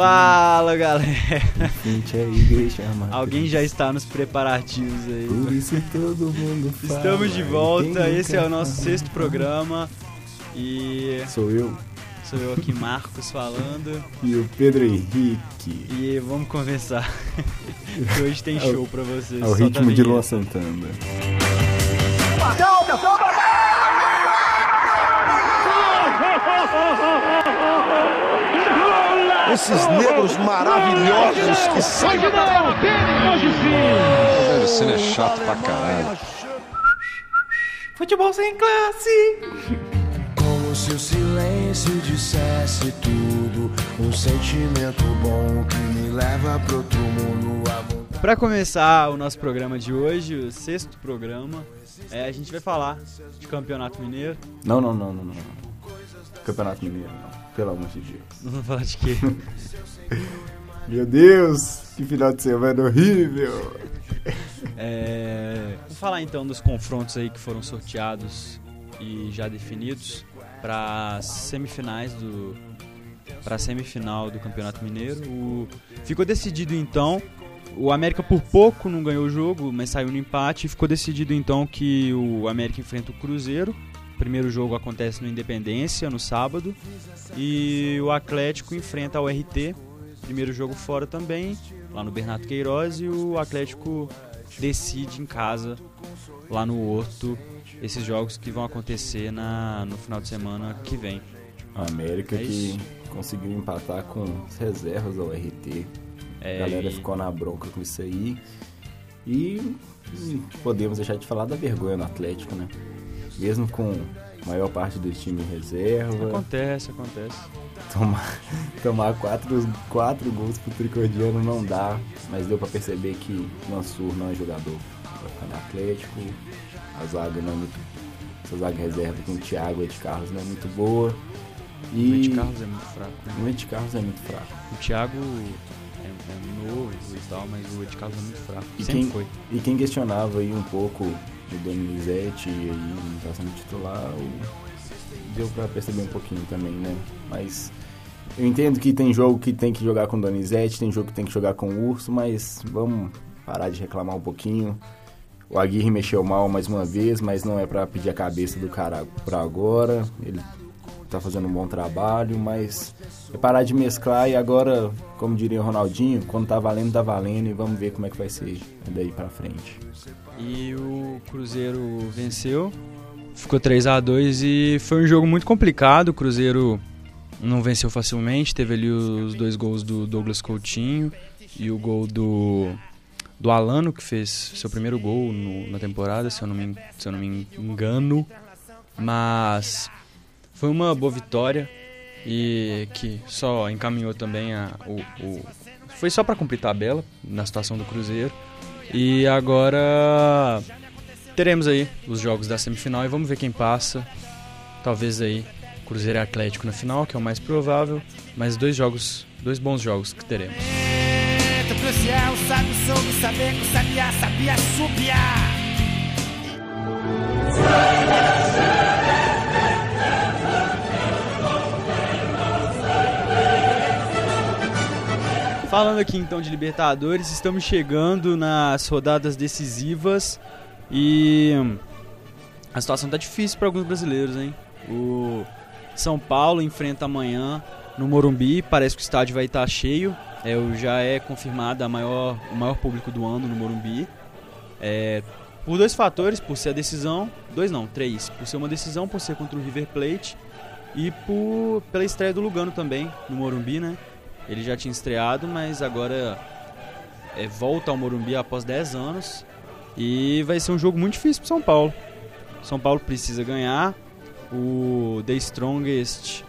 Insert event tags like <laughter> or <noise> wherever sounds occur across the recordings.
Fala galera! Igreja. Alguém já está nos preparativos aí. Por isso todo mundo fala. Estamos de e volta, esse é o nosso sexto programa e Sou eu sou eu aqui, Marcos, falando. e o Pedro Henrique. E vamos conversar. que hoje tem É show pra vocês. Ao ritmo de. Lua Santana. Esses negros maravilhosos que são. Velho, cine é chato pra caralho. Futebol sem classe! Como se o silêncio dissesse tudo. Um sentimento bom que me leva pro outro mundo. Vontade. Pra começar o nosso programa de hoje, o sexto programa, é, a gente vai falar de Campeonato Mineiro. Não, não, não, não, não. Campeonato Mineiro, não. Pelo amor de Deus. Não vamos falar de quê? <laughs> Meu Deus, que final de semana horrível. É, vamos falar então dos confrontos aí que foram sorteados e já definidos para semifinais do para semifinal do Campeonato Mineiro. O- ficou decidido então o América por pouco não ganhou o jogo, mas saiu no empate. E ficou decidido então que o América enfrenta o Cruzeiro. O primeiro jogo acontece no Independência no sábado e o Atlético enfrenta o RT. Primeiro jogo fora também, lá no Bernardo Queiroz e o Atlético decide em casa, lá no Horto, esses jogos que vão acontecer na, no final de semana que vem. A América É que conseguiu empatar com as reservas ao RT. É, A galera e- ficou na bronca com isso aí. E podemos deixar de falar da vergonha no Atlético, né? Mesmo com a maior parte do time em reserva, Acontece, acontece. tomar, <laughs> tomar quatro, quatro gols pro Tricordiano não dá. Mas deu pra perceber que Mansur não é jogador no Atlético. A zaga não é muito. Essa zaga reserva com o Thiago e de Carlos não é muito boa. O E Luiz Carlos é muito fraco. né? o Ed Carlos é muito fraco. O Thiago é, é novo e tal, mas o Ed Carlos é muito fraco. E Sempre quem- foi. E quem questionava aí um pouco o Donizete e aí tá sendo titular, deu pra perceber um pouquinho também, né? Mas eu entendo que tem jogo que tem que jogar com Donizete, tem jogo que tem que jogar com o Urso, mas vamos parar de reclamar um pouquinho. O Aguirre mexeu mal mais uma vez, mas não é pra pedir a cabeça do cara pra agora. Ele tá fazendo um bom trabalho, mas é parar de mesclar e agora, como diria o Ronaldinho, quando tá valendo, tá valendo e vamos ver como é que vai ser daí pra frente. E o Cruzeiro venceu, ficou 3 a 2 e foi um jogo muito complicado. O Cruzeiro não venceu facilmente, teve ali os dois gols do Douglas Coutinho e o gol do, do Alano, que fez seu primeiro gol no- na temporada, se eu, não me, se eu não me engano. Mas foi uma boa vitória e que só encaminhou também a, o, o- Foi só para cumprir tabela na situação do Cruzeiro. E agora teremos aí os jogos da semifinal e vamos ver quem passa. Talvez aí Cruzeiro e Atlético na final, que é o mais provável, mas dois jogos, dois bons jogos que teremos. Falando aqui então de Libertadores, estamos chegando nas rodadas decisivas e a situação tá difícil para alguns brasileiros, hein? O São Paulo enfrenta amanhã no Morumbi, parece que o estádio vai estar cheio. É, já é confirmado a maior, o maior público do ano no Morumbi. É, por dois fatores, por ser a decisão, dois não, três. Por ser uma decisão, por ser contra o River Plate e por pela estreia do Lugano também no Morumbi, né? Ele já tinha estreado, mas agora é, volta ao Morumbi após 10 anos. E vai ser um jogo muito difícil para São Paulo. São Paulo precisa ganhar. O The Strongest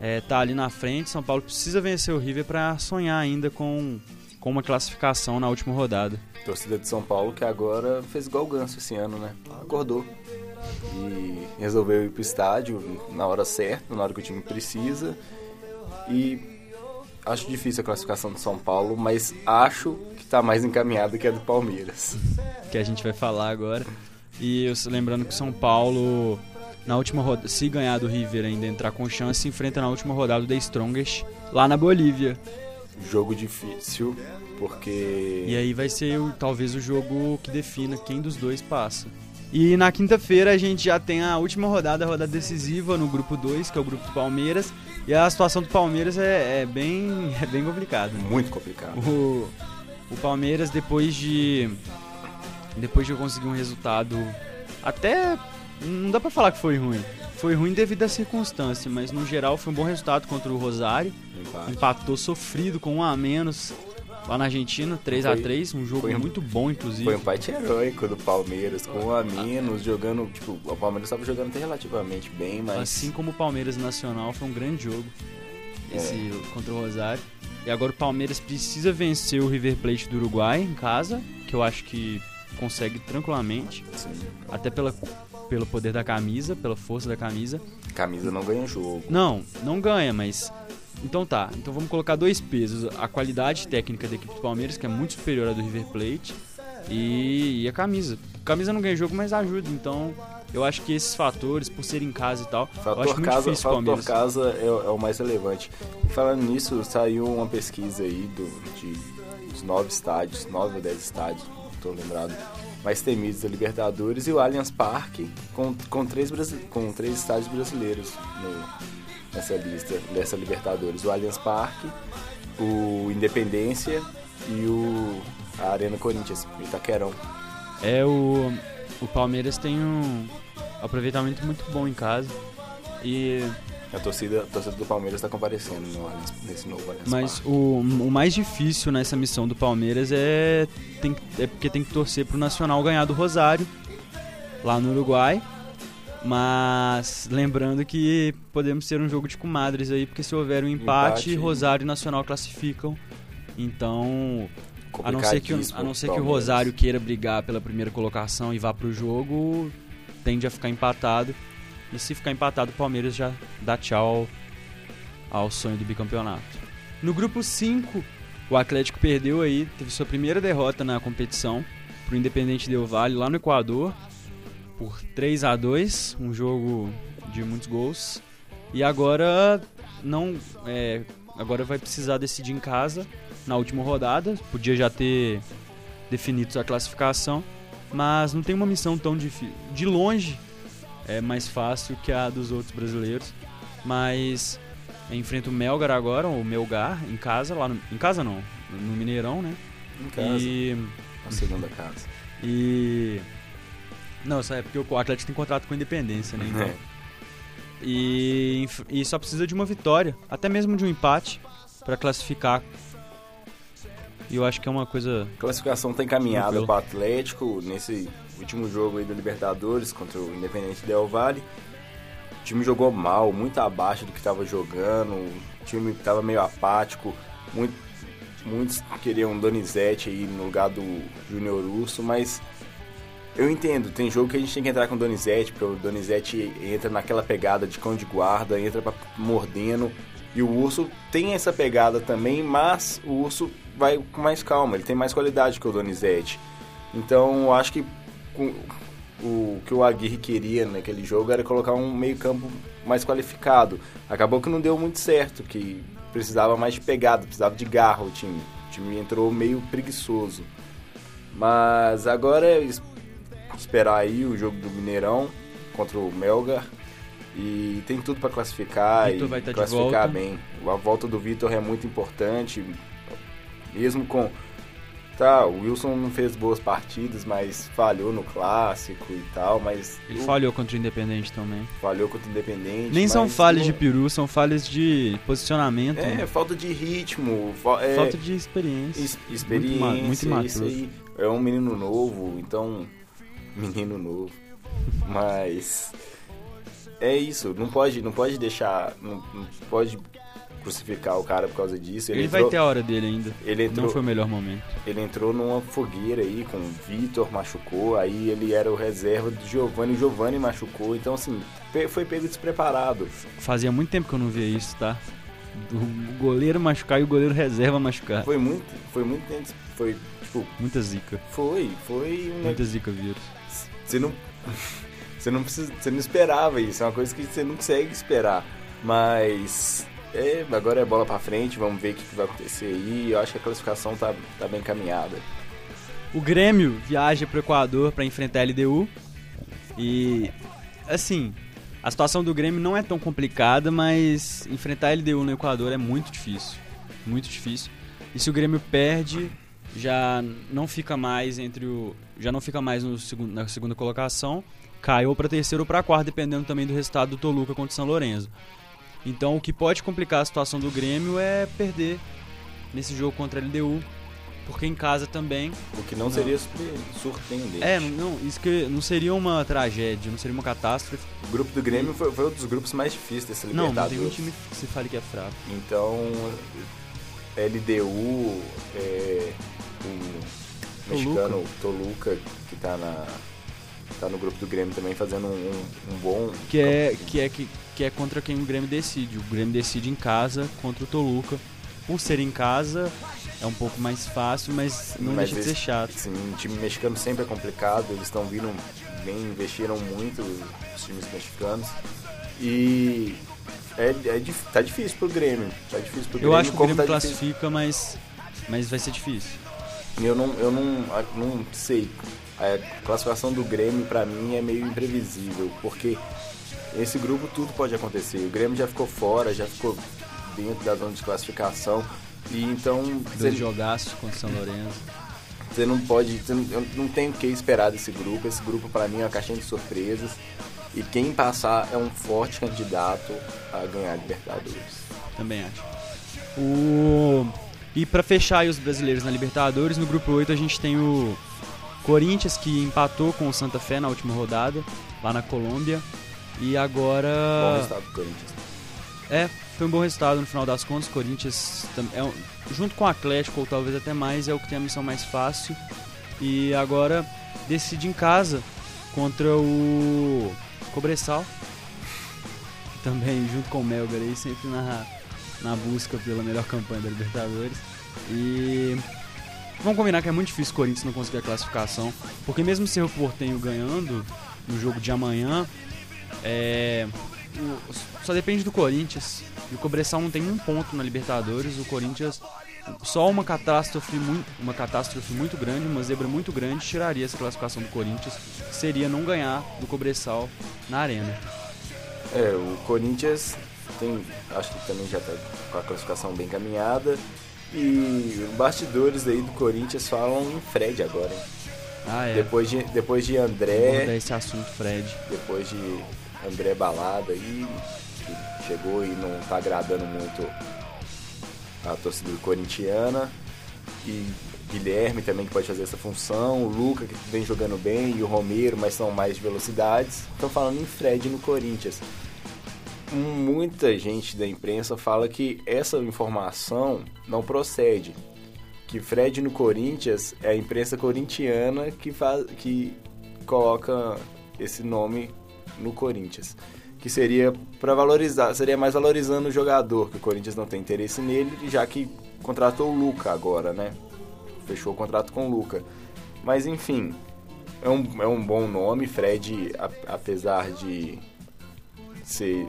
é, tá ali na frente. São Paulo precisa vencer o River para sonhar ainda com, com uma classificação na última rodada. Torcida de São Paulo que agora fez igual o Ganso esse ano, né? Acordou. E resolveu ir pro estádio na hora certa, na hora que o time precisa. E acho difícil a classificação do São Paulo, mas acho que tá mais encaminhada que a do Palmeiras. que a gente vai falar agora. E eu- lembrando que o São Paulo, na última rodada, se ganhar do River ainda entrar com chance, se enfrenta na última rodada o The Strongest lá na Bolívia. jogo difícil, porque. E aí vai ser o- talvez o jogo que defina quem dos dois passa. E na quinta-feira a gente já tem a última rodada, a rodada decisiva no grupo 2, que é o grupo do Palmeiras. E a situação do Palmeiras é, é bem, <laughs> é bem complicada. Muito complicado. O, o Palmeiras, depois de. Depois de eu conseguir um resultado. Até. Não dá pra falar que foi ruim. Foi ruim devido à circunstância, mas no geral foi um bom resultado contra o Rosário. Empate. Empatou sofrido com um a menos lá na Argentina, 3 a Foi- 3 um jogo um- muito bom, inclusive. Foi um empate heróico do Palmeiras, com um a menos, jogando. Tipo, o Palmeiras estava jogando até relativamente bem, mas. Assim como o Palmeiras Nacional, foi um grande jogo esse É. contra o Rosário. E agora o Palmeiras precisa vencer o River Plate do Uruguai em casa, que eu acho que consegue tranquilamente, assim, até pela, pelo poder da camisa, pela força da camisa. camisa não ganha jogo. Não, não ganha, mas. Então tá, então vamos colocar dois pesos: a qualidade técnica da equipe do Palmeiras, que é muito superior à do River Plate, e, e a camisa. A camisa não ganha jogo, mas ajuda. Então eu acho que esses fatores, por ser em casa e tal, eu acho Fator muito casa, difícil o fator Palmeiras. casa é, é o mais relevante. Falando nisso, saiu uma pesquisa aí do, de, dos nove estádios, nove ou dez estádios, não estou lembrado, mais temidos da Libertadores e o Allianz Parque com, com, três, com três estádios brasileiros no- nessa lista dessa Libertadores. O Allianz Parque, o Independência e o a Arena Corinthians, o Itaquerão. É o. O Palmeiras tem um aproveitamento muito bom em casa. E. A torcida, a torcida do Palmeiras está comparecendo no nesse novo Allianz Mas Parque. o, o mais difícil nessa missão do Palmeiras é. Tem, é porque tem que torcer pro Nacional ganhar do Rosário, lá no Uruguai. Mas lembrando que podemos ter um jogo de comadres aí, porque se houver um empate, Empate. Rosário e Nacional classificam. Então, a não ser que, o- a não ser que o. Rosário queira brigar pela primeira colocação e vá pro jogo, tende a ficar empatado. E se ficar empatado, o Palmeiras já dá tchau ao sonho do bicampeonato. No grupo 5, o Atlético perdeu aí, teve sua primeira derrota na competição pro Independente Del Valle lá no Equador por 3 a 2, um jogo de muitos gols. E agora não é, agora vai precisar decidir em casa na última rodada, podia já ter definido a classificação, mas não tem uma missão tão difícil. De longe é mais fácil que a dos outros brasileiros, mas enfrenta o Melgar agora, o Melgar em casa, lá no, em casa não, no Mineirão, né? Em casa, E na segunda casa. e não, só é porque o Atlético tem contrato com a Independência, né? Então. É. E, e só precisa de uma vitória, até mesmo de um empate pra classificar. E eu acho que é uma coisa A classificação está encaminhada Tranquilo. para o Atlético nesse último jogo aí da Libertadores contra o Independente Del Valle. O time jogou mal, muito abaixo do que estava jogando. O time estava meio apático. Muito, muitos queriam Donizete aí no lugar do Júnior Urso, mas eu entendo, tem jogo que a gente tem que entrar com o Donizete, porque o Donizete entra naquela pegada de cão de guarda, entra pra, mordendo. E o Urso tem essa pegada também, mas o Urso vai com mais calma, ele tem mais qualidade que o Donizete. Então eu acho que o que o Aguirre queria naquele jogo era colocar um meio-campo mais qualificado. Acabou que não deu muito certo, que precisava mais de pegada, precisava de garra o time. O time entrou meio preguiçoso. Mas agora esperar aí o jogo do Mineirão contra o Melgar. E tem tudo para classificar Vitor e vai tá classificar bem. A volta do Vitor é muito importante. Mesmo com. Tá, o Wilson não fez boas partidas, mas falhou no clássico e tal, mas Ele o- falhou contra o Independente também. falhou contra o Independente. Nem são falhas de peru, são falhas de posicionamento. É, né? falta de ritmo, fa- é, Falta de experiência. es- experiência, Muito, muito imaturo. É um menino novo, então. Menino novo. Mas. É isso, não pode, não pode deixar. Não, não pode crucificar o cara por causa disso. Ele, entrou, vai ter a hora dele ainda. ele entrou, Não foi o melhor momento. ele entrou numa fogueira aí com o Vitor, machucou, aí ele era o reserva do Giovanni, o Giovanni machucou, então assim, foi pego despreparado. Fazia muito tempo que eu não via isso, tá? O goleiro machucar e o goleiro reserva machucar. Foi muito, foi muito tenso, foi, tipo, Muita zica. foi, foi Muita zica vírus. Você não. <laughs> Você não precisa. Você não esperava isso. É uma coisa que você não consegue esperar. Mas. é, agora é bola pra frente, vamos ver o que, vai acontecer aí. Eu acho que a classificação tá, tá bem caminhada. O Grêmio viaja pro Equador para enfrentar a LDU. E assim, a situação do Grêmio não é tão complicada, mas enfrentar a LDU no Equador é muito difícil. Muito difícil. E se o Grêmio perde, já não fica mais entre o. Já não fica mais no segundo, na segunda colocação. Cai ou para terceiro ou para quarto, dependendo também do resultado do Toluca contra o São Lourenço. Então o que pode complicar a situação do Grêmio é perder nesse jogo contra a LDU. Porque em casa também. O que não, seria surpre- surpreendente. É, não, isso que não seria uma tragédia, não seria uma catástrofe. O grupo do Grêmio foi, foi um dos grupos mais difíceis dessa Não, não Libertadores. tem um time que se fale que é fraco. Então, LDU, é, o mexicano Toluca, que tá, na, tá no grupo do Grêmio também fazendo um, um- bom. Que é, que, é, que, que é contra quem o Grêmio decide. O Grêmio decide em casa contra o Toluca. Por ser em casa, é um pouco mais fácil, mas não Mas deixa de esse- ser chato. Sim, o time mexicano sempre é complicado, eles estão vindo bem, investiram muito os times mexicanos. E é, é, tá difícil pro Grêmio. Tá difícil pro Eu Grêmio. acho que o Grêmio tá difícil- classifica, mas, mas vai ser difícil. Eu não, eu não, não sei. A classificação do Grêmio pra mim é meio imprevisível, porque esse grupo tudo pode acontecer. O Grêmio já ficou fora, já ficou dentro da zona de classificação. E então Dois você, jogaços contra o São Lourenço. você não pode, você não, eu não tem o que esperar desse grupo. Esse grupo pra mim é uma caixinha de surpresas. E quem passar é um forte candidato a ganhar a Libertadores. Também acho. O... E pra fechar aí os brasileiros na Libertadores, no grupo 8 a gente tem o Corinthians que empatou com o Santa Fé na última rodada, lá na Colômbia. E agora. Bom resultado do Corinthians. É, foi um bom resultado no final das contas. Corinthians, tam- é um- junto com o Atlético, ou talvez até mais, é o que tem a missão mais fácil. E agora decide em casa contra o Cobressal. Também junto com o Melgar aí, sempre na, na busca pela melhor campanha da Libertadores. E vamos combinar que é muito difícil o Corinthians não conseguir a classificação. Porque mesmo se o Portenho ganhando no jogo de amanhã, é, só depende do Corinthians. E o Cobressal não tem um ponto na Libertadores. O Corinthians, só uma catástrofe muito, uma catástrofe muito grande, uma zebra muito grande, tiraria essa classificação do Corinthians. Seria não ganhar do Cobressal na arena. É, o Corinthians tem, acho que também já tá com a classificação bem caminhada. E os bastidores aí do Corinthians falam em Fred agora, hein? Ah, é. Depois de, depois de Vamos André, dar esse assunto, Fred. depois de André Balada aí, que chegou e não tá agradando muito a torcida corintiana. E Guilherme também que pode fazer essa função, o Luca que vem jogando bem e o Romero, mas são mais de velocidades. Estão falando em Fred no Corinthians. Muita gente da imprensa fala que essa informação não procede. Que Fred no Corinthians é a imprensa corintiana que, faz, que coloca esse nome no Corinthians. Que seria para valorizar, seria mais valorizando o jogador, que o Corinthians não tem interesse nele, já que contratou o Luca agora, né? Fechou o contrato com o Luca. Mas enfim, é um, é um bom nome, Fred, a- apesar de ser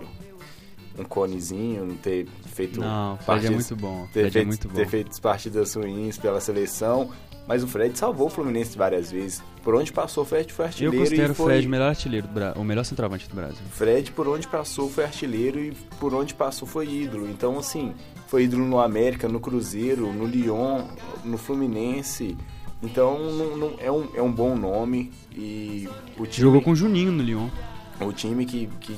um conezinho, não ter feito Não, Fred é partidas- muito bom. ter, Fred é feito, muito bom. ter feito partidas ruins pela seleção, mas o Fred salvou o Fluminense várias vezes. Por onde passou, o Fred foi Eu artilheiro considero e o foi... Fred o melhor artilheiro do Brasil, o melhor centroavante do Brasil. Fred, por onde passou, foi artilheiro e por onde passou foi ídolo. Então, assim, foi ídolo no América, no Cruzeiro, no Lyon, no Fluminense. Então, não- não- é, um, é um bom nome e o time, Jogou com o Juninho no Lyon. o time que, que,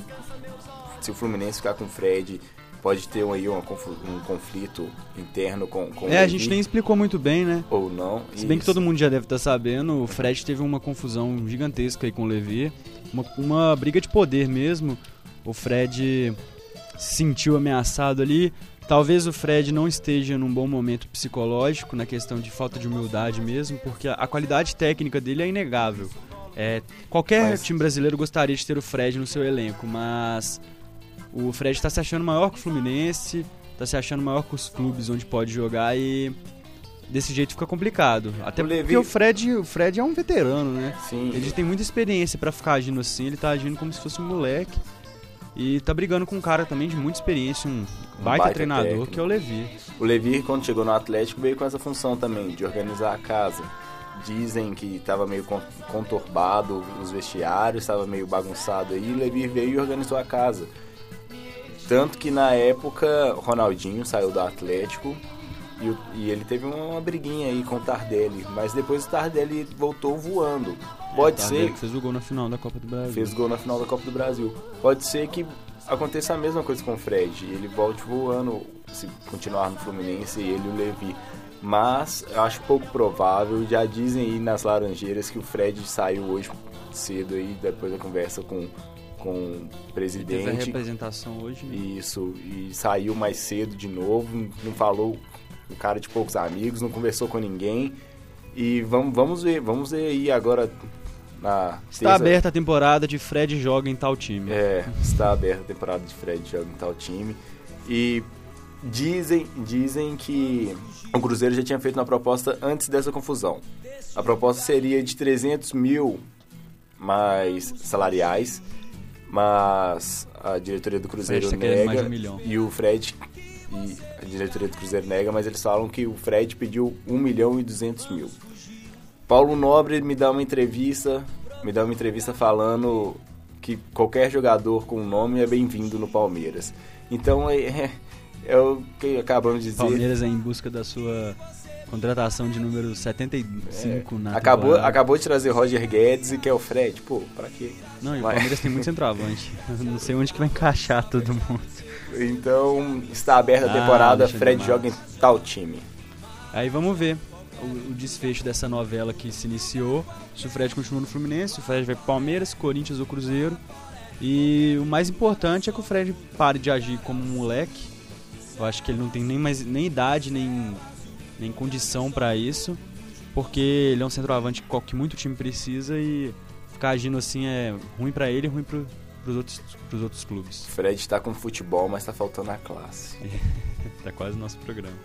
se o Fluminense ficar com o Fred, pode ter aí confu- um conflito interno com, com o É, a gente nem explicou muito bem, né? Ou não. Se bem que Isso. todo mundo já deve estar sabendo, o Fred teve uma confusão gigantesca aí com o Levi. Uma, uma briga de poder mesmo. O Fred se sentiu ameaçado ali. Talvez o Fred não esteja num bom momento psicológico, na questão de falta de humildade mesmo, porque a, a qualidade técnica dele é inegável. É, qualquer Mas- time brasileiro gostaria de ter o Fred no seu elenco, mas o Fred está se achando maior que o Fluminense, está se achando maior que os clubes onde pode jogar e desse jeito fica complicado. Até O Levi- porque o Fred, o Fred é um veterano, né? Sim, Ele tem muita experiência pra ficar agindo assim, ele tá agindo como se fosse um moleque. E tá brigando com um cara também de muita experiência, um baita, baita treinador, técnico. que é o Levi. O Levi, quando chegou no Atlético, veio com essa função também, de organizar a casa. Dizem que estava meio con- conturbado os vestiários, estava meio bagunçado aí. O Levi veio e organizou a casa. Tanto que na época, o Ronaldinho saiu do Atlético e, o- e ele teve uma briguinha aí com o Tardelli. Mas depois o Tardelli voltou voando. Pode Tardelli ser que fez o gol na final da Copa do Brasil. fez gol na final da Copa do Brasil. Pode ser que aconteça a mesma coisa com o Fred. Ele volte voando se continuar no Fluminense, ele e o Levi. Mas eu acho pouco provável. Já dizem aí nas Laranjeiras que o Fred saiu hoje cedo aí, depois da conversa com, com o Teve a presidente. representação hoje. né? Isso, e saiu mais cedo de novo, não falou um cara de poucos amigos, não conversou com ninguém. E vamos, vamos ver, vamos ver aí agora na Está terça- aberta a temporada de Fred joga em tal time. é, está aberta a temporada de Fred joga em tal time. E dizem, dizem que o Cruzeiro já tinha feito uma proposta antes dessa confusão. A proposta seria de 300 mil mais salariais, mas a diretoria do Cruzeiro tá nega um e o Fred e a diretoria do Cruzeiro nega, mas eles falam que o Fred pediu 1 milhão e 200 mil. Paulo Nobre me dá uma entrevista, me dá uma entrevista falando que qualquer jogador com nome é bem-vindo no Palmeiras. Então é, é, é o que acabamos de dizer. Palmeiras é em busca da sua contratação de número 75 na É, acabou, temporada. acabou de trazer Roger Guedes e que é o Fred. Pô, pra quê? Não, e o. Palmeiras tem muito centroavante. <laughs> Não sei onde que vai encaixar todo mundo. Então está aberta a Ah, temporada, deixa Fred joga em tal time. Aí vamos ver o, o desfecho dessa novela que se iniciou. Se o Fred continua no Fluminense, se o Fred vai pro Palmeiras, Corinthians ou Cruzeiro. E o mais importante é que o Fred pare de agir como um moleque. Eu acho que ele não tem nem mais nem idade, nem, nem condição pra isso. Porque ele é um centroavante que muito time precisa e ficar agindo assim é ruim pra ele e ruim pro, pros, outros, pros outros clubes. Fred está com futebol, mas está faltando a classe. <laughs> Tá quase nosso programa.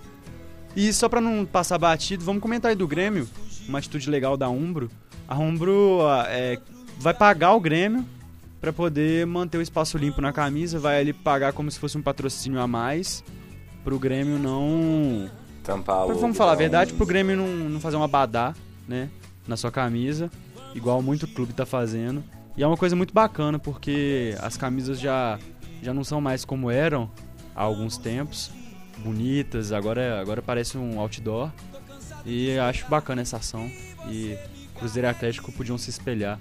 E só pra não passar batido, vamos comentar aí do Grêmio. Uma atitude legal da Umbro. A Umbro é, vai pagar o Grêmio pra poder manter o espaço limpo na camisa. Vai ali pagar como se fosse um patrocínio a mais. Pro Grêmio não. Tampar Vamos falar a verdade, pro Grêmio não, não fazer uma badá, né? Na sua camisa. Igual muito clube tá fazendo. E é uma coisa muito bacana, porque as camisas já, já não são mais como eram há alguns tempos. Bonitas, agora, agora parece um outdoor. E acho bacana essa ação. E Cruzeiro e Atlético podiam se espelhar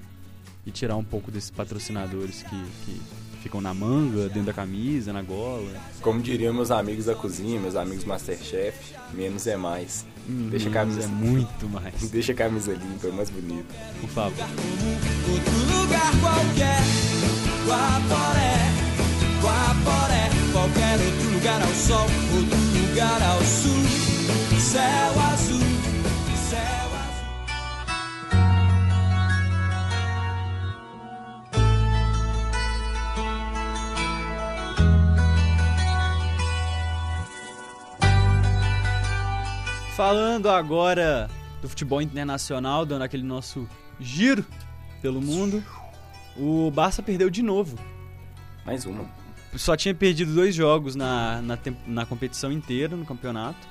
e tirar um pouco desses patrocinadores que, que ficam na manga, dentro da camisa, na gola. Como diriam meus amigos da cozinha, meus amigos Masterchef, menos é mais. Deixa a Menos camisa. É muito mais, Deixa a camisa limpa, é mais bonito. por favor. Outro lugar qualquer, Falando agora do futebol internacional, dando aquele nosso giro pelo mundo, o Barça perdeu de novo. Mais uma. Só tinha perdido dois jogos na, na, na competição inteira, no campeonato.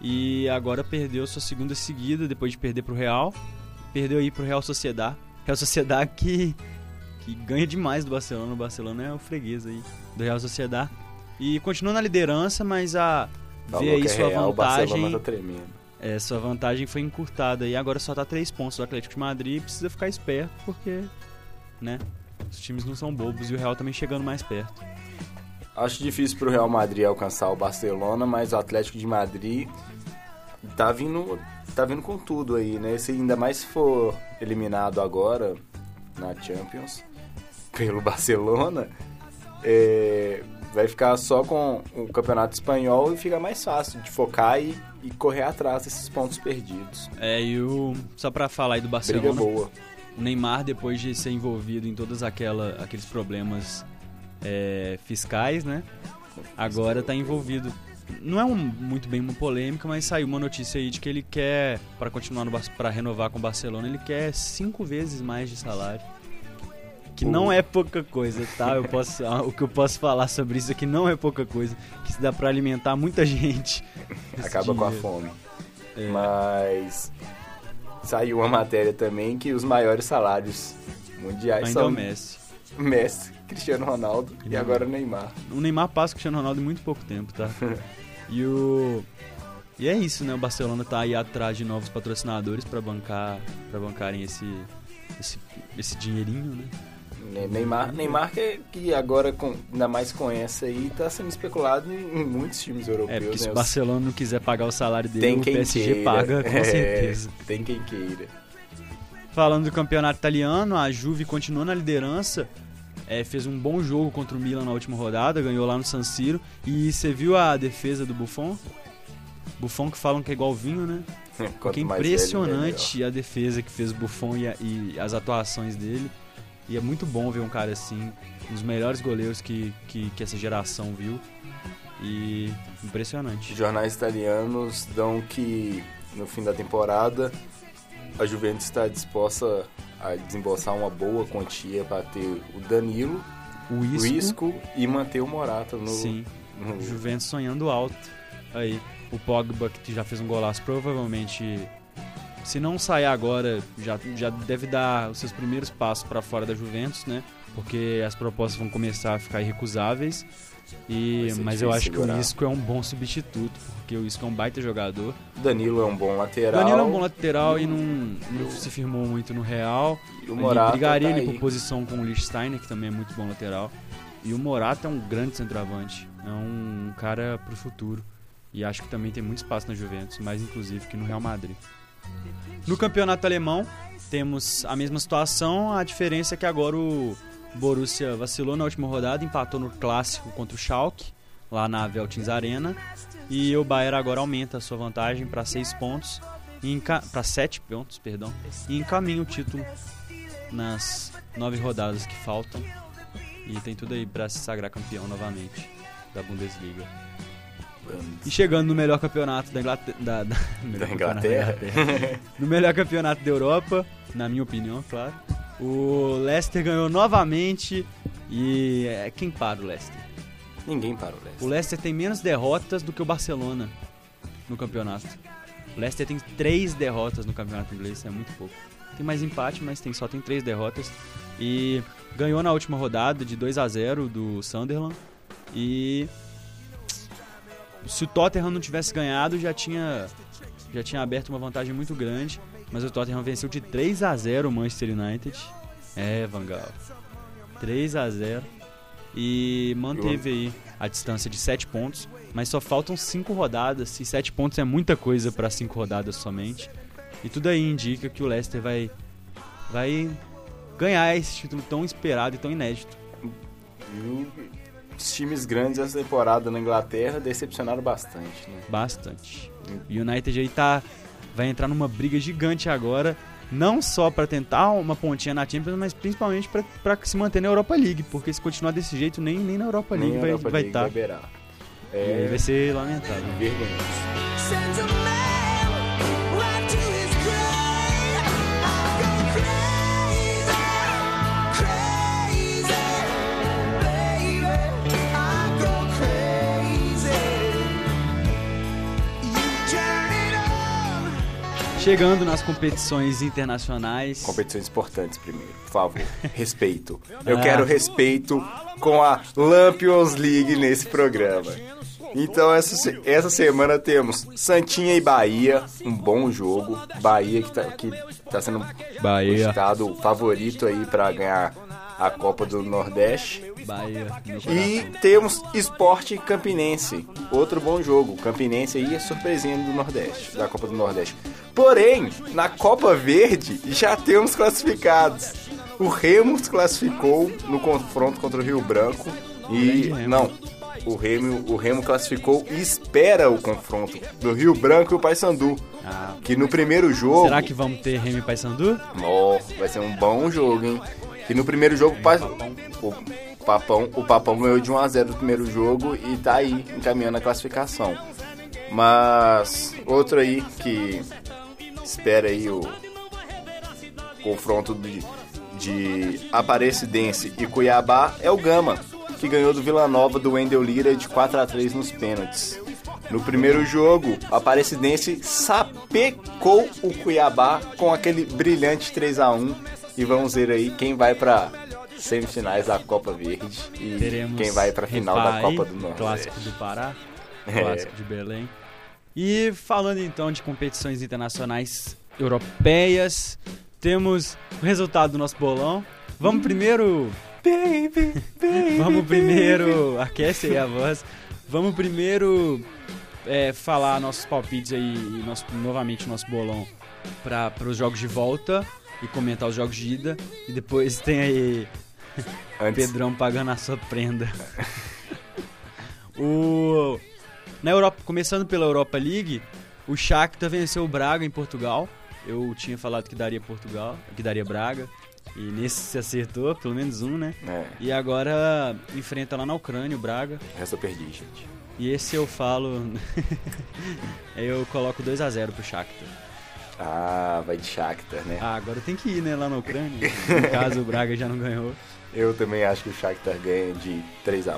E agora perdeu sua segunda seguida, depois de perder pro Real. Perdeu aí pro Real Sociedad. Real Sociedad que, que ganha demais do Barcelona. O Barcelona é o freguês aí do Real Sociedad. E continua na liderança, mas a vê aí é sua real, o vantagem tá é, sua vantagem foi encurtada e agora só tá três pontos do Atlético de Madrid precisa ficar esperto porque, né, os times não são bobos e o Real também chegando mais perto. Acho difícil pro Real Madrid alcançar o Barcelona, mas o Atlético de Madrid tá vindo, tá vindo com tudo aí, né? Se ainda mais for eliminado agora na Champions pelo <laughs> Barcelona, é, vai ficar só com o Campeonato Espanhol e fica mais fácil de focar e, e correr atrás desses pontos perdidos. É, e o só pra falar aí do Briga Barcelona, boa. o Neymar depois de ser envolvido em todos aquela, aqueles problemas é, fiscais, né, agora tá envolvido. Não é um, muito bem uma polêmica, mas saiu uma notícia aí de que ele quer, para continuar para renovar com o Barcelona, ele quer cinco vezes mais de salário. Que não é pouca coisa, tá? Eu posso, ah, o que eu posso falar sobre isso aqui não é pouca coisa, que se dá pra alimentar muita <laughs> gente. Acaba com a dinheiro. fome. É. Mas saiu uma matéria também que os maiores salários mundiais Ainda é são o Messi. Messi, Cristiano Ronaldo e Não. agora o Neymar. O Neymar passa o Cristiano Ronaldo em muito pouco tempo, tá? <laughs> E o e é isso, né? O Barcelona tá aí atrás de novos patrocinadores pra bancar, para bancarem esse, esse esse dinheirinho, né? Ne- Neymar, Neymar que, que agora, com, ainda mais com essa aí, tá sendo especulado em, em muitos times europeus. É, porque se né? o Os- Barcelona não quiser pagar o salário dele, tem o quem PSG queira. paga com É, certeza. Tem quem queira. Falando do campeonato italiano, a Juve continuou na liderança. é, fez um bom jogo contra o Milan na última rodada, ganhou lá no San Siro. E você viu a defesa do Buffon? Buffon que falam que é igual vinho, né? <laughs> Quanto Porque é mais velho, impressionante a defesa que fez o Buffon e, a- e as atuações dele. E é muito bom ver um cara assim, um dos melhores goleiros que, que, que essa geração viu. E impressionante. Os jornais italianos dão que no fim da temporada a Juventus está disposta a desembolsar uma boa quantia para ter o Danilo, O o Isco, Isco e manter o Morata no, sim, no- Juventus sonhando alto. Aí, o Pogba que já fez um golaço, provavelmente, se não sair agora, já, já deve dar os seus primeiros passos para fora da Juventus, né? Porque as propostas vão começar a ficar irrecusáveis. E, mas eu acho que segurar. o Isco é um bom substituto, porque o Isco é um baita jogador. Danilo é um bom O lateral. Danilo é um bom lateral e não, não se firmou muito no Real. E o Ele Morata brigaria tá aí. por posição com o Lichtsteiner, que também é muito bom lateral. E o Morata é um grande centroavante. É um cara pro futuro. E acho que também tem muito espaço na Juventus, mais inclusive que no Real Madrid. No campeonato alemão, temos a mesma situação, a diferença é que agora o Borussia vacilou na última rodada, empatou no clássico contra o Schalke, lá na Veltins Arena. E o Bayern agora aumenta a sua vantagem para 6 pontos, para 7 pontos, perdão, e encaminha o título nas nove rodadas que faltam. E tem tudo aí para se sagrar campeão novamente da Bundesliga. E chegando no melhor campeonato da Inglaterra. Da, da- <laughs> Da campeonato Inglaterra. Inglaterra. no melhor campeonato da Europa, na minha opinião, claro. O Leicester ganhou novamente. E é, quem para o Leicester? Ninguém para o Leicester. O Leicester tem menos derrotas do que o Barcelona no campeonato. O Leicester tem três derrotas no campeonato inglês, é muito pouco. Tem mais empate, mas tem, só tem três derrotas. E ganhou na última rodada de 2 a 0 do Sunderland. E se o Tottenham não tivesse ganhado, já tinha já tinha aberto uma vantagem muito grande, mas o Tottenham venceu de 3 a 0 o Manchester United. É, Van Gaal. 3 a 0 e manteve aí a distância de 7 pontos, mas só faltam 5 rodadas, e 7 pontos é muita coisa para 5 rodadas somente. E tudo aí indica que o Leicester vai vai ganhar esse título tão esperado e tão inédito. Os times grandes essa temporada na Inglaterra decepcionaram bastante, né? Bastante. O United aí tá vai entrar numa briga gigante agora, não só para tentar uma pontinha na Champions, mas principalmente para se manter na Europa League, porque se continuar desse jeito nem, nem na Europa Nem League a vai Europa vai estar. vai. E aí É vai ser lamentável. vergonhoso. Chegando nas competições internacionais. Competições importantes primeiro, por favor. <laughs> Respeito. Eu Ah. quero respeito com a Lampions League nesse programa. Então essa, essa semana temos Santinha e Bahia, um bom jogo. Bahia que tá, que tá sendo Bahia. o favorito aí pra ganhar a Copa do Nordeste. Bahia, E temos Esporte Campinense, outro bom jogo. Campinense aí é surpresinha do Nordeste, da Copa do Nordeste. Porém, na Copa Verde já temos classificados. O Remo se classificou no confronto contra o Rio Branco e Remo. não, o Remo, o Remo classificou e espera o confronto do Rio Branco e o Paysandu. Ah, Que no primeiro jogo será que vamos ter Remy Paysandu? Ó, vai ser um bom jogo, hein? E no primeiro jogo, o Papão, o Papão ganhou de 1 a 0 no primeiro jogo e tá aí encaminhando a classificação. Mas outro aí que espera aí o confronto de, de Aparecidense e Cuiabá é o Gama, que ganhou do Vila Nova do Wendel Lira de 4 a 3 nos pênaltis. No primeiro jogo, o Aparecidense sapecou o Cuiabá com aquele brilhante 3 a 1 e vamos ver aí quem vai para semifinais da Copa Verde e Teremos quem vai para final da Copa do Nordeste. Clássico do Pará, É. clássico de Belém. E falando então de competições internacionais europeias, temos o resultado do nosso bolão. Vamos primeiro. <laughs> Vamos primeiro. Aquece aí a voz. Vamos primeiro é, falar nossos palpites aí, e nosso, novamente o nosso bolão para os jogos de volta e comentar os jogos de ida. E depois tem aí <laughs> Antes, Pedrão pagando a sua prenda. <laughs> o na Europa, começando pela Europa League, o Shakhtar venceu o Braga em Portugal. Eu tinha falado que daria Portugal, que daria Braga. E nesse se acertou, pelo menos um, né? é, E agora enfrenta lá na Ucrânia o Braga. resto eu perdi, gente. E esse eu falo. <laughs> eu coloco 2 a 0 pro Shakhtar. Ah, vai de Shakhtar, né? Ah, agora tem que ir, né, lá na Ucrânia. No caso, o Braga já não ganhou. Eu também acho que o Shakhtar ganha de 3 a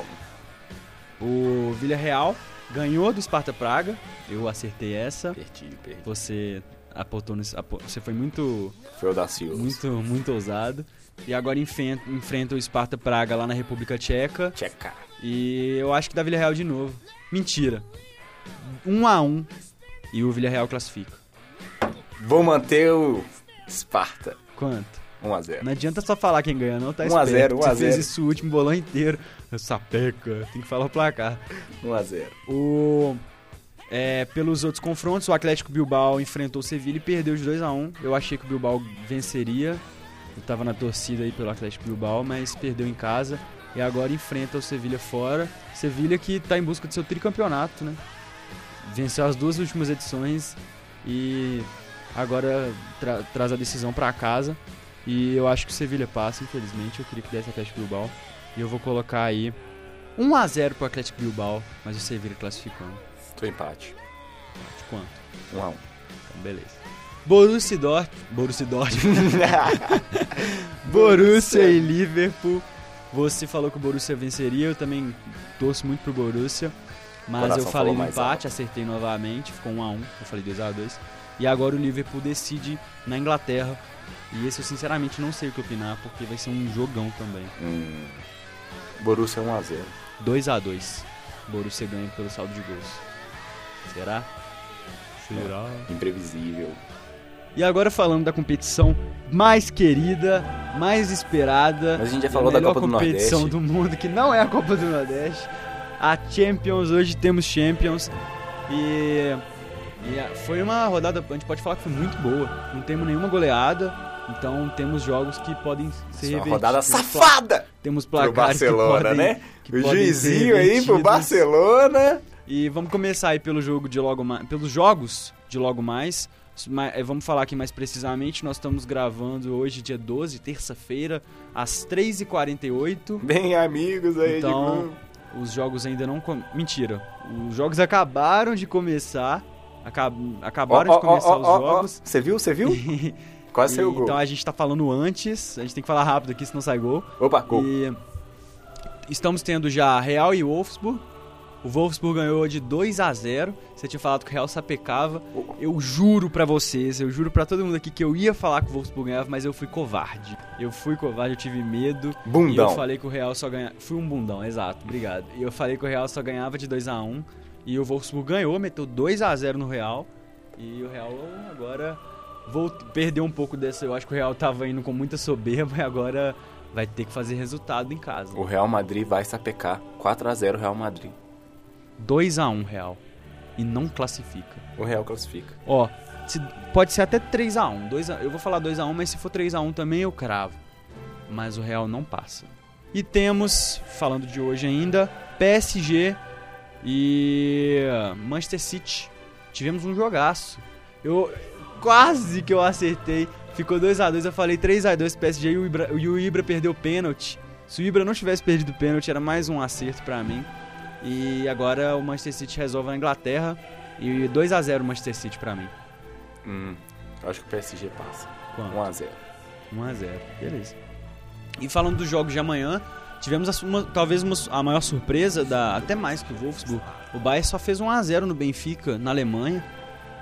1 O Villarreal ganhou do Sparta Praga. Eu acertei essa. Perdi, perdi. Você apontou nesse, você foi muito Foi audacioso. muito muito ousado. E agora enfrenta, enfrenta o Sparta Praga lá na República Tcheca. Tcheca. E eu acho que dá Villarreal de novo. Mentira. 1 a 1 e o Villarreal classifica. Vou manter o Sparta. Quanto? 1 a 0 Não adianta só falar quem ganha, não, tá 1 a 0, esperto. 1 a Você fez 0. isso o último bolão inteiro. Sapeca, tem que falar o placar. 1 a 0 O, é, pelos outros confrontos, o Atlético Bilbao enfrentou o Sevilha e perdeu de 2 a 1 Eu achei que o Bilbao venceria. Eu tava na torcida aí pelo Atlético Bilbao, mas perdeu em casa. E agora enfrenta o Sevilha fora. Sevilha que tá em busca do seu tricampeonato, né? Venceu as duas últimas edições e agora tra- traz a decisão pra casa. E eu acho que o Sevilha passa, infelizmente. Eu queria que desse Atlético Bilbao. E eu vou colocar aí 1 a 0 pro Atlético Bilbao, mas o Sevilha classificando. Tô empate. De quanto? 1 a 1 Então, beleza. Borussia Dortmund, Borussia Dortmund, <laughs> Borussia e Liverpool. Você falou que o Borussia venceria, eu também torço muito pro Borussia. Mas eu falei empate, acertei novamente, ficou 1 a 1 eu falei 2 a 2 E agora o Liverpool decide na Inglaterra. E esse eu sinceramente não sei o que opinar, porque vai ser um jogão também. Hum. Borussia 1 a 0 2 a 2 Borussia ganha pelo saldo de gols. Será? Será? Imprevisível. E agora falando da competição mais querida, mais esperada. Mas a gente já falou da melhor Copa do competição Nordeste. do mundo, que não é a Copa do Nordeste. A Champions, hoje temos Champions. E, e a- foi uma rodada, a gente pode falar que foi muito boa. Não temos nenhuma goleada. Então temos jogos que podem ser é uma rodada safada Temos pro placares que Barcelona, podem, né? O juizinho aí pro. Barcelona. E vamos começar aí pelo jogo de logo mais, pelos jogos de logo mais. Ma- eh, Vamos falar aqui mais precisamente. Nós estamos gravando hoje, dia 12, terça-feira, às 3h48. Bem amigos aí Então, de grupo. Os jogos ainda não. com- Mentira. Os jogos acabaram de começar. Acab... Acabaram Ó, de começar ó, os ó, ó. jogos. Você viu? Você viu? <laughs> Quase saiu o gol. Então a gente tá falando antes. A gente tem que falar rápido aqui, senão sai gol. Opa, gol. E estamos tendo já Real e Wolfsburg. O Wolfsburg ganhou de 2 a 0. Você tinha falado que o Real sapecava. Eu juro pra vocês, eu juro pra todo mundo aqui que eu ia falar que o Wolfsburg ganhava, mas eu fui covarde. Eu fui covarde, eu tive medo. E eu Bundão. falei que o Real só ganhava. Fui um bundão, exato, obrigado. E eu falei que o Real só ganhava de 2 a 1 E o Wolfsburg ganhou, meteu 2 a 0 no Real. E o Real agora perdeu um pouco dessa. Eu acho que o Real tava indo com muita soberba <laughs> e agora vai ter que fazer resultado em casa. O Real Madrid vai sapecar 4 a 0 Real Madrid. 2 a 1 Real. E não classifica. O Real classifica. Ó, se- pode ser até 3 a 1 2 a, Eu vou falar 2 a 1 mas se for 3 a 1 também eu cravo. Mas o Real não passa. E temos, falando de hoje ainda, PSG e Manchester City. Tivemos um jogaço. Eu quase que eu acertei. Ficou 2 a 2 eu falei 3 a 2 PSG e o Ibra, e o Ibra perdeu o pênalti. Se o Ibra não tivesse perdido o pênalti, era mais um acerto pra mim. E agora o Manchester City resolve na Inglaterra. E 2 a 0 o Manchester City pra mim. Hum, acho que o PSG passa. Quanto? 1 a 0 1 a 0 Beleza. E falando dos jogos de amanhã, tivemos a, uma- talvez uma a maior surpresa, da, até mais que o Wolfsburg. O Bayern só fez 1x0 no Benfica, na Alemanha.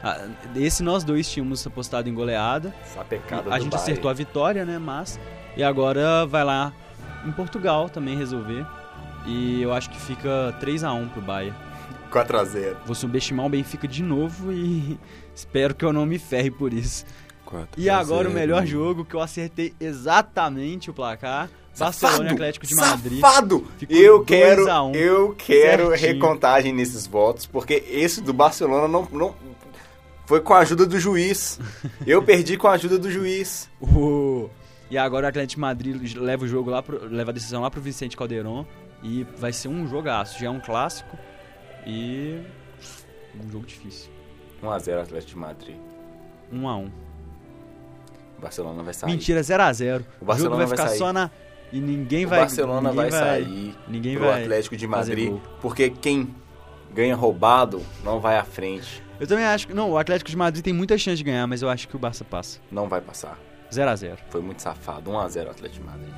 Ah, Esse nós dois tínhamos apostado em goleada. Sapecada A do gente Bayern. acertou a vitória, né? Mas. E agora vai lá em Portugal também resolver. E eu acho que fica 3x1 pro Bayern. <laughs> 4x0. Vou subestimar o Benfica de novo e <laughs> espero que eu não me ferre por isso. E agora o melhor jogo que eu acertei exatamente o placar. Barcelona e Atlético de Madrid. Safado! Eu 2 quero, a 1. eu quero Certinho. recontagem nesses votos, porque esse do Barcelona não, não foi com a ajuda do juiz. <laughs> Eu perdi com a ajuda do juiz. O- E agora o Atlético de Madrid leva o jogo lá pro... leva a decisão lá pro Vicente Calderon e vai ser um jogaço. Já é um clássico e um jogo difícil. 1x0 Atlético de Madrid. 1 a 1. O Barcelona vai sair. Mentira, 0 a 0. O O jogo Barcelona vai vai ficar sair. só na e ninguém O vai Barcelona ninguém vai, sair ninguém pro vai Atlético de Madrid, porque quem ganha roubado não vai à frente, Eu também acho que não, o Atlético de Madrid tem muita chance de ganhar, mas eu acho que o Barça passa. não vai passar. 0 a 0. Foi muito safado. 1x0 Atlético de Madrid.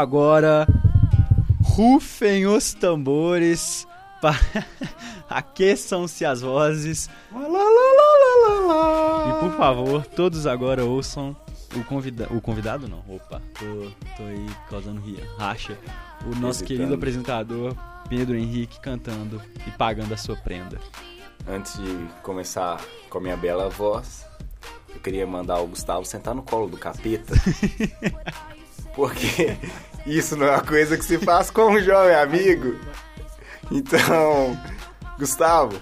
Agora, rufem os tambores, pa- <laughs> aqueçam-se as vozes. E por favor, todos agora ouçam o convidado. O convidado não, opa, tô, tô aí causando ria- racha. O nosso querido apresentador Pedro Henrique cantando e pagando a sua prenda. Antes de começar com a minha bela voz, eu queria mandar o Gustavo sentar no colo do capeta. <laughs> Porque isso não é uma coisa que se faz com um jovem amigo. Então, Gustavo,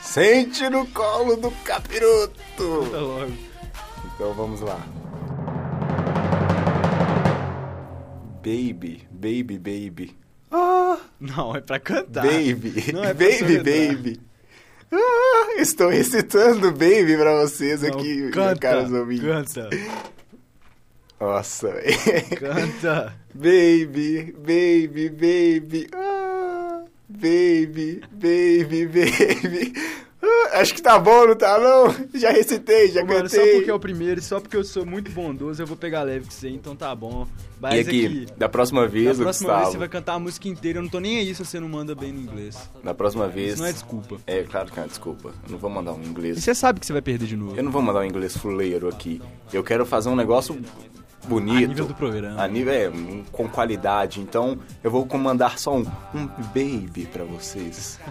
sente no colo do capiroto. Tá. Então vamos lá. Baby, baby, baby. Ah, Não, é pra cantar. baby, Não é pra baby, baby. Ah, estou recitando baby pra vocês Não, aqui, canta, caros ouvintes. canta, Nossa, <laughs> canta. Baby, baby, baby. Ah, baby, baby, baby. Ah, acho que tá bom, não tá não? Já recitei, já Mano, só porque é o primeiro e só porque eu sou muito bondoso, eu vou pegar leve com você, então tá bom. E Mas aqui, aqui, da próxima da vez, próxima Gustavo, vez você vai cantar a música inteira, eu não tô nem aí se você não manda bem no inglês. da próxima vez... Isso não é desculpa. É, claro que é uma desculpa. Eu não vou mandar um E inglês. você sabe que você vai perder de novo. Eu não vou mandar um inglês fuleiro aqui. Eu quero fazer um negócio bonito. A nível do programa. A nível, é, com qualidade. Então, eu vou comandar só um, um baby pra vocês. <laughs>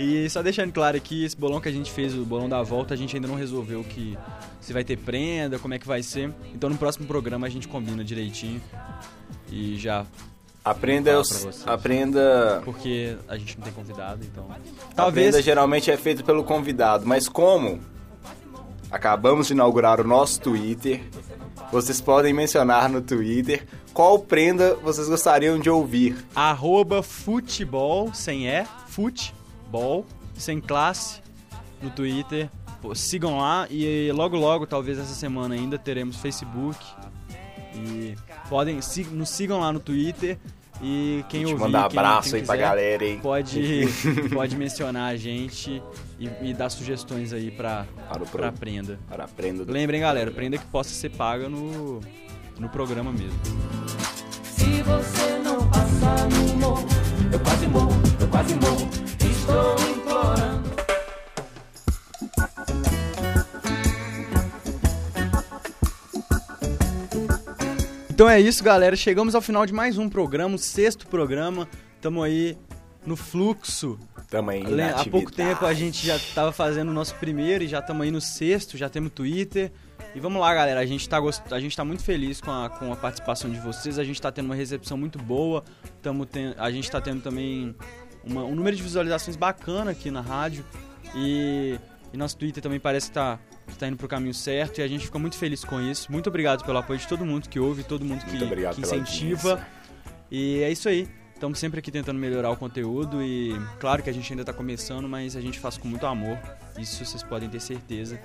E só deixando claro aqui, esse bolão que a gente fez, o bolão da volta, a gente ainda não resolveu que se vai ter prenda, como é que vai ser. Então no próximo programa a gente combina direitinho. E já. Aprenda, os- aprenda... Porque a gente não tem convidado, então. A Talvez. prenda geralmente é feita pelo convidado, mas como acabamos de inaugurar o nosso Twitter, vocês podem mencionar no Twitter qual prenda vocês gostariam de ouvir. Arroba futebol, sem E, futebol, sem classe, no Twitter. Pô, sigam lá e logo logo, talvez essa semana ainda, teremos Facebook. E podem, si- nos sigam lá no Twitter. E quem ouvir, manda quem, abraço quem aí pra galera, hein? Pode, <laughs> pode mencionar a gente e, e dar sugestões aí pra, Para o pro- pra prenda. Para a prenda do... Lembrem, galera, prenda que possa ser paga no, no programa mesmo. Se você não passar no morro, eu quase morro, eu quase morro. Estou implorando. Então é isso, galera. Chegamos ao final de mais um programa, o sexto programa. Tamo aí no fluxo. Tamo aí Há pouco tempo a gente já tava fazendo o nosso primeiro e já estamos aí no sexto, já temos Twitter. E vamos lá, galera. A gente tá, gost... a gente tá muito feliz com a, com a participação de vocês. A gente tá tendo uma recepção muito boa. Tamo ten... A gente tá tendo também uma- um número de visualizações bacana aqui na rádio. E, e nosso Twitter também parece que tá, que tá indo pro caminho certo. E a gente fica muito feliz com isso. Muito obrigado pelo apoio de todo mundo que ouve, todo mundo que, que incentiva. E é isso aí. Estamos sempre aqui tentando melhorar o conteúdo e claro que a gente ainda está começando, mas a gente faz com muito amor. Isso vocês podem ter certeza.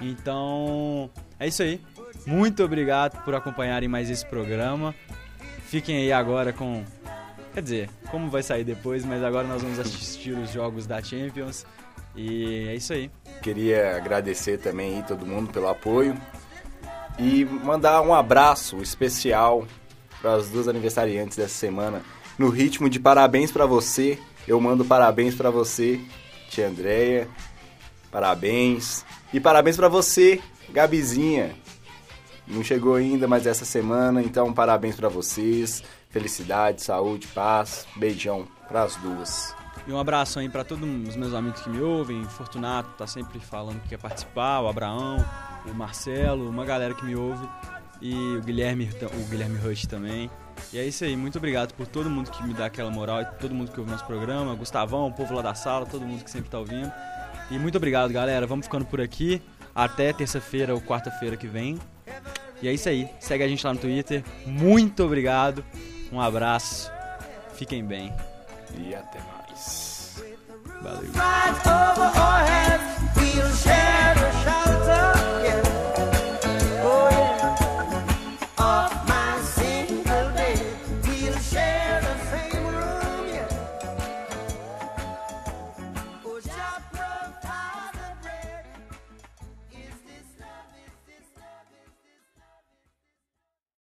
Então, é isso aí. Muito obrigado por acompanharem mais esse programa. Fiquem aí agora com Quer dizer, como vai sair depois, mas agora nós vamos assistir os jogos da Champions. E é isso aí. Queria agradecer também aí todo mundo pelo apoio e mandar um abraço especial para as duas aniversariantes dessa semana. No ritmo de parabéns para você, eu mando parabéns para você, tia Andréia. Parabéns. E parabéns para você, Gabizinha. Não chegou ainda, mas essa semana, então parabéns para vocês. Felicidade, saúde, paz. Beijão para as duas. E um abraço aí para todos os meus amigos que me ouvem. Fortunato tá sempre falando que quer participar, o Abraão, o Marcelo, uma galera que me ouve. E o Guilherme, o Guilherme Rush também. E é isso aí, muito obrigado por todo mundo que me dá aquela moral, e todo mundo que ouve nosso programa, Gustavão, o povo lá da sala, todo mundo que sempre tá ouvindo. E muito obrigado, galera. Vamos ficando por aqui. Até terça-feira ou quarta-feira que vem. E é isso aí. Segue a gente lá no Twitter. Muito obrigado. Um abraço. Fiquem bem. E até mais. Valeu.